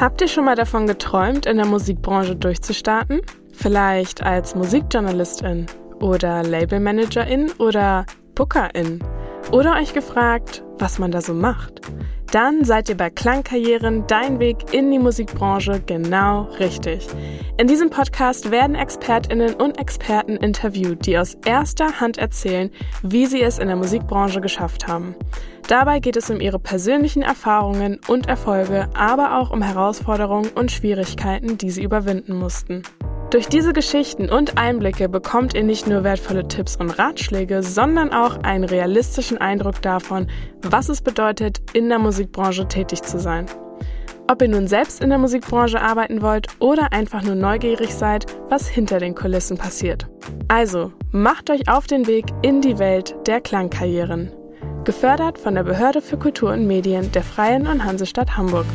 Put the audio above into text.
Habt ihr schon mal davon geträumt, in der Musikbranche durchzustarten? Vielleicht als Musikjournalistin oder Labelmanagerin oder Bookerin? Oder euch gefragt, was man da so macht? Dann seid ihr bei Klangkarrieren dein Weg in die Musikbranche genau richtig. In diesem Podcast werden Expertinnen und Experten interviewt, die aus erster Hand erzählen, wie sie es in der Musikbranche geschafft haben. Dabei geht es um ihre persönlichen Erfahrungen und Erfolge, aber auch um Herausforderungen und Schwierigkeiten, die sie überwinden mussten. Durch diese Geschichten und Einblicke bekommt ihr nicht nur wertvolle Tipps und Ratschläge, sondern auch einen realistischen Eindruck davon, was es bedeutet, in der Musikbranche tätig zu sein. Ob ihr nun selbst in der Musikbranche arbeiten wollt oder einfach nur neugierig seid, was hinter den Kulissen passiert. Also, macht euch auf den Weg in die Welt der Klangkarrieren. Gefördert von der Behörde für Kultur und Medien der Freien und Hansestadt Hamburg.